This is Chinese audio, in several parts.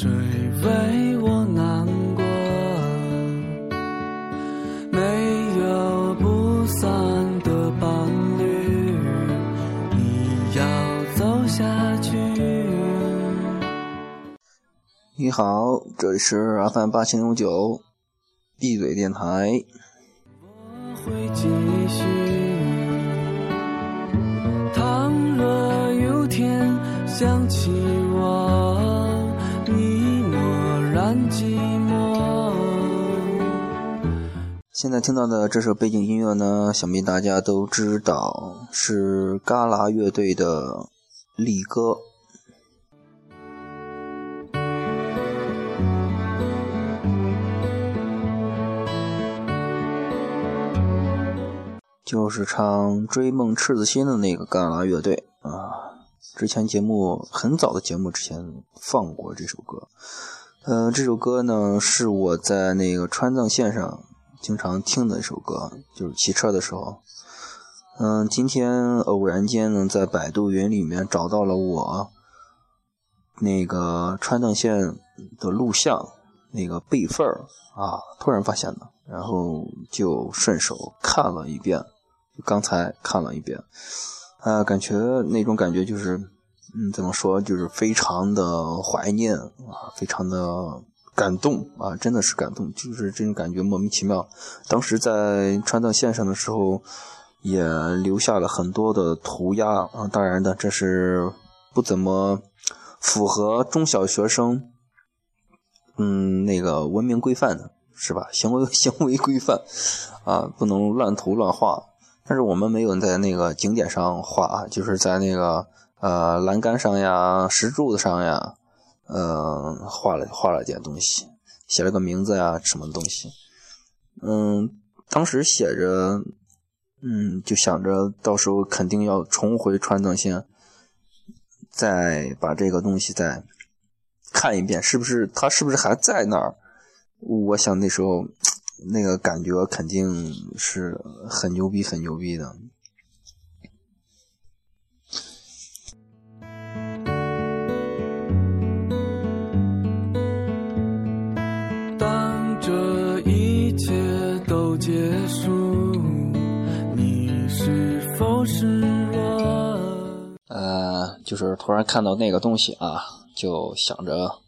谁为我难过？没有不散的伴侣，你要走下去。你好，这里是 FM 八七零九闭嘴电台。我会继续。倘若有天想起现在听到的这首背景音乐呢，想必大家都知道是嘎啦乐队的《力歌》。就是唱《追梦赤子心》的那个嘎啦乐队啊。之前节目很早的节目之前放过这首歌。呃，这首歌呢是我在那个川藏线上经常听的一首歌，就是骑车的时候。嗯，今天偶然间呢在百度云里面找到了我那个川藏线的录像那个备份儿啊，突然发现的，然后就顺手看了一遍。刚才看了一遍，啊，感觉那种感觉就是，嗯，怎么说，就是非常的怀念啊，非常的感动啊，真的是感动，就是这种感觉莫名其妙。当时在川藏线上的时候，也留下了很多的涂鸦啊，当然的，这是不怎么符合中小学生，嗯，那个文明规范的，是吧？行为 行为规范啊，不能乱涂乱画。但是我们没有在那个景点上画啊，就是在那个呃栏杆上呀、石柱子上呀，嗯，画了画了点东西，写了个名字呀，什么东西。嗯，当时写着，嗯，就想着到时候肯定要重回川藏线，再把这个东西再看一遍，是不是他是不是还在那儿？我想那时候。那个感觉肯定是很牛逼、很牛逼的。结束，你是否失落？呃，就是突然看到那个东西啊，就想着。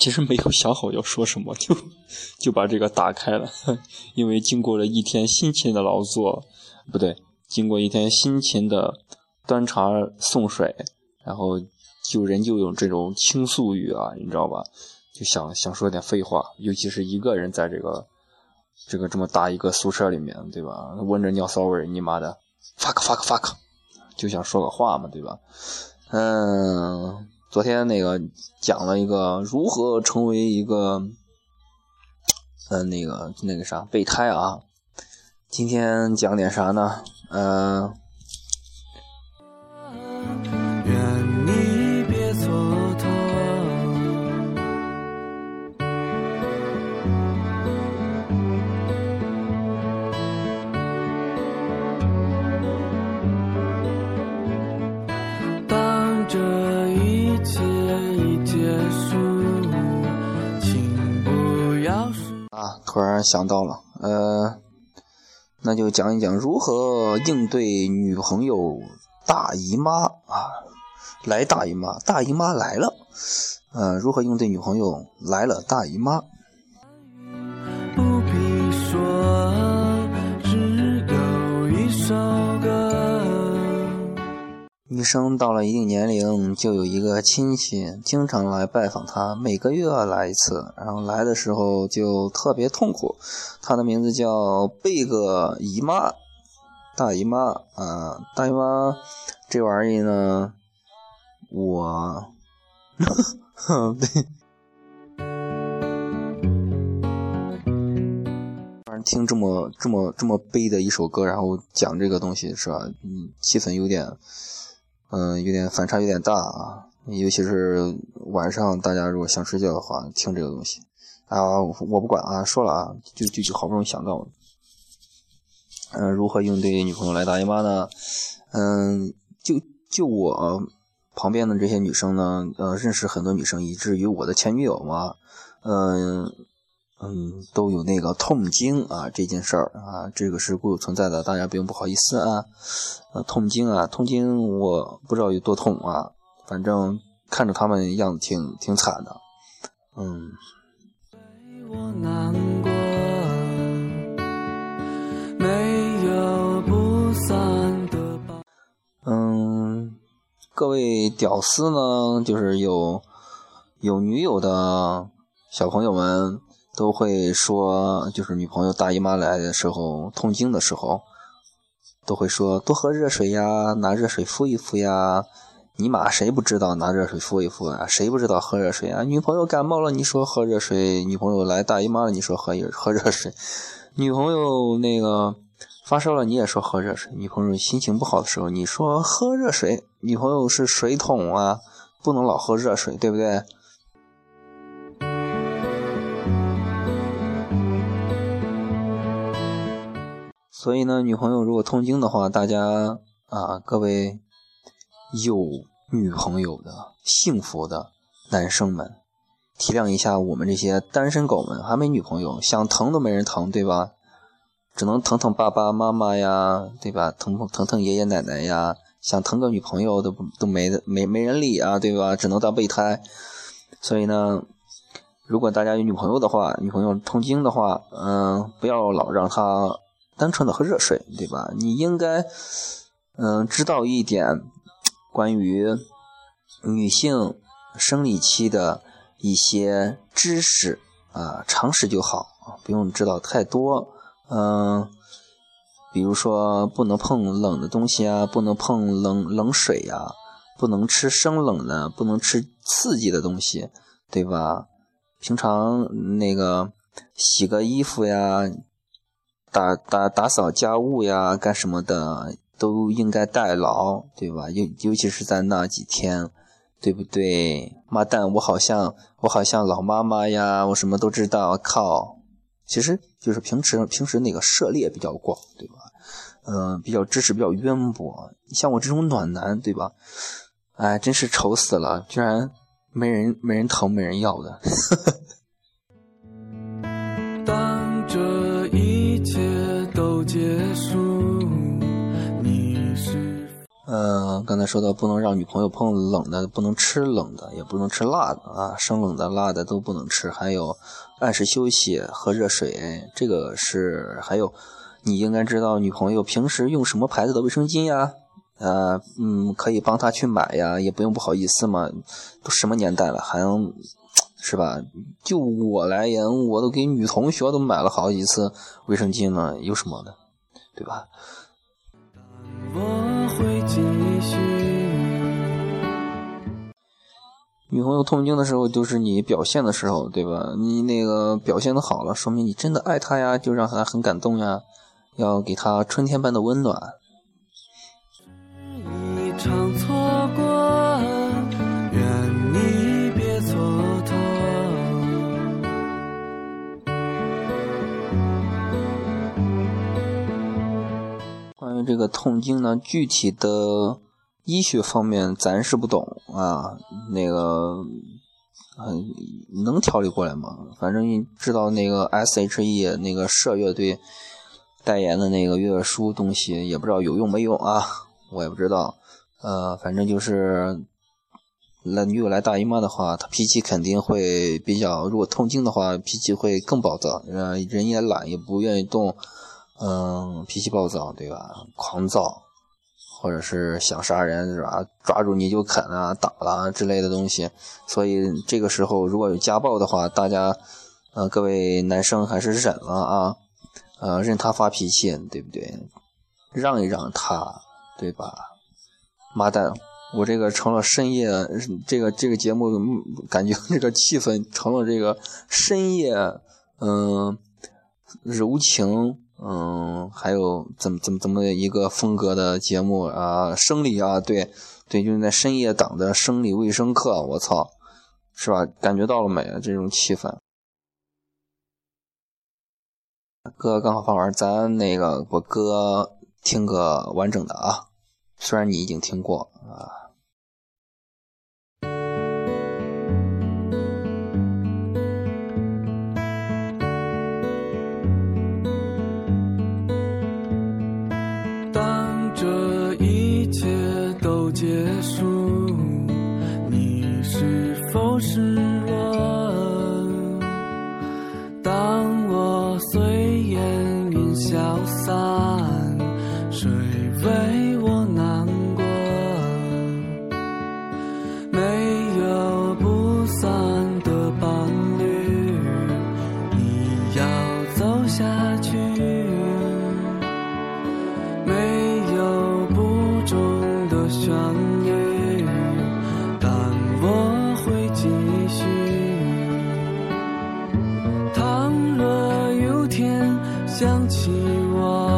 其实没有想好要说什么，就 就把这个打开了。因为经过了一天辛勤的劳作，不对，经过一天辛勤的端茶送水，然后就人就有这种倾诉欲啊，你知道吧？就想想说点废话，尤其是一个人在这个这个这么大一个宿舍里面，对吧？闻着尿骚味，你妈的，fuck fuck fuck，就想说个话嘛，对吧？嗯。昨天那个讲了一个如何成为一个，嗯，那个那个啥备胎啊。今天讲点啥呢？嗯。突然想到了，呃，那就讲一讲如何应对女朋友大姨妈啊，来大姨妈，大姨妈来了，呃，如何应对女朋友来了大姨妈？不必说，只有一首歌。女生到了一定年龄，就有一个亲戚经常来拜访她，每个月来一次。然后来的时候就特别痛苦。她的名字叫贝格姨妈，大姨妈啊，大姨妈这玩意呢，我，对，突然听这么这么这么悲的一首歌，然后讲这个东西是吧？嗯，气氛有点。嗯，有点反差有点大啊，尤其是晚上大家如果想睡觉的话，听这个东西。啊，我不管啊，说了啊，就就就好不容易想到，嗯，如何应对女朋友来大姨妈呢？嗯，就就我旁边的这些女生呢，呃，认识很多女生，以至于我的前女友嘛，嗯嗯，都有那个痛经啊这件事儿啊，这个是固有存在的，大家不用不好意思啊。呃，痛经啊，痛经我不知道有多痛啊，反正看着他们样子挺挺惨的，嗯。嗯，各位屌丝呢，就是有有女友的小朋友们都会说，就是女朋友大姨妈来的时候，痛经的时候，都会说多喝热水呀，拿热水敷一敷呀。尼玛，谁不知道拿热水敷一敷啊？谁不知道喝热水啊？女朋友感冒了，你说喝热水；女朋友来大姨妈了，你说喝热喝热水；女朋友那个发烧了，你也说喝热水；女朋友心情不好的时候，你说喝热水。女朋友是水桶啊，不能老喝热水，对不对？所以呢，女朋友如果痛经的话，大家啊，各位有。女朋友的幸福的男生们，体谅一下我们这些单身狗们，还没女朋友，想疼都没人疼，对吧？只能疼疼爸爸妈妈呀，对吧？疼疼疼疼爷爷奶奶呀，想疼个女朋友都都没没没人理啊，对吧？只能当备胎。所以呢，如果大家有女朋友的话，女朋友痛经的话，嗯，不要老让她单纯的喝热水，对吧？你应该，嗯，知道一点。关于女性生理期的一些知识啊，常识就好，不用知道太多。嗯，比如说不能碰冷的东西啊，不能碰冷冷水呀，不能吃生冷的，不能吃刺激的东西，对吧？平常那个洗个衣服呀，打打打扫家务呀，干什么的？都应该代劳，对吧？尤尤其是在那几天，对不对？妈蛋，我好像我好像老妈妈呀，我什么都知道。靠，其实就是平时平时那个涉猎比较广，对吧？嗯，比较知识比较渊博。像我这种暖男，对吧？哎，真是愁死了，居然没人没人疼，没人要的。切都结束。呃，刚才说到不能让女朋友碰冷的，不能吃冷的，也不能吃辣的啊，生冷的、辣的都不能吃。还有按时休息、喝热水，这个是还有，你应该知道女朋友平时用什么牌子的卫生巾呀？呃，嗯，可以帮她去买呀，也不用不好意思嘛。都什么年代了，还是吧？就我来言，我都给女同学都买了好几次卫生巾了，有什么的，对吧？女朋友痛经的时候，就是你表现的时候，对吧？你那个表现的好了，说明你真的爱她呀，就让她很感动呀，要给她春天般的温暖。这个痛经呢，具体的。医学方面咱是不懂啊，那个，嗯，能调理过来吗？反正你知道那个 S.H.E 那个社乐队代言的那个月书东西，也不知道有用没用啊，我也不知道。呃，反正就是来女友来大姨妈的话，她脾气肯定会比较，如果痛经的话，脾气会更暴躁，呃人也懒，也不愿意动，嗯，脾气暴躁，对吧？狂躁。或者是想杀人是吧？抓住你就啃啊、打啦之类的东西。所以这个时候如果有家暴的话，大家，呃，各位男生还是忍了啊，呃，任他发脾气，对不对？让一让他，对吧？妈蛋，我这个成了深夜，这个这个节目感觉这个气氛成了这个深夜，嗯，柔情。嗯，还有怎么怎么怎么一个风格的节目啊？生理啊，对对，就是在深夜档的生理卫生课，我操，是吧？感觉到了没？这种气氛。哥刚好放完，咱那个我哥听个完整的啊，虽然你已经听过啊。谁为我难过？没有不散的伴侣，你要走下去。没有不终的旋律，但我会继续。倘若有天想起我，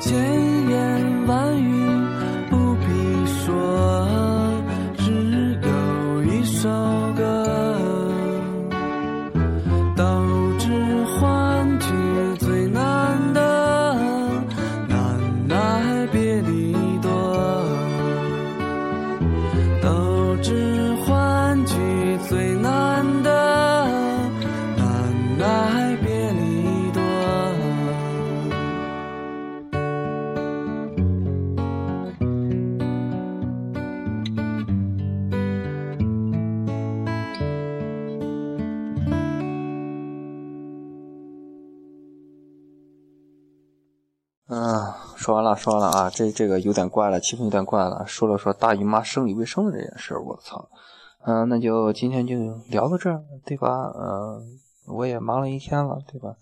见说完了，说完了啊，这这个有点怪了，气氛有点怪了。说了说大姨妈生理卫生的这件事，我操，嗯，那就今天就聊到这儿，对吧？嗯，我也忙了一天了，对吧？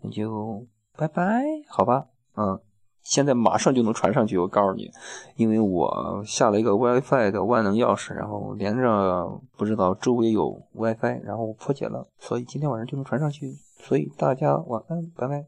那就拜拜，好吧？嗯，现在马上就能传上去，我告诉你，因为我下了一个 WiFi 的万能钥匙，然后连着不知道周围有 WiFi，然后破解了，所以今天晚上就能传上去。所以大家晚安，拜拜。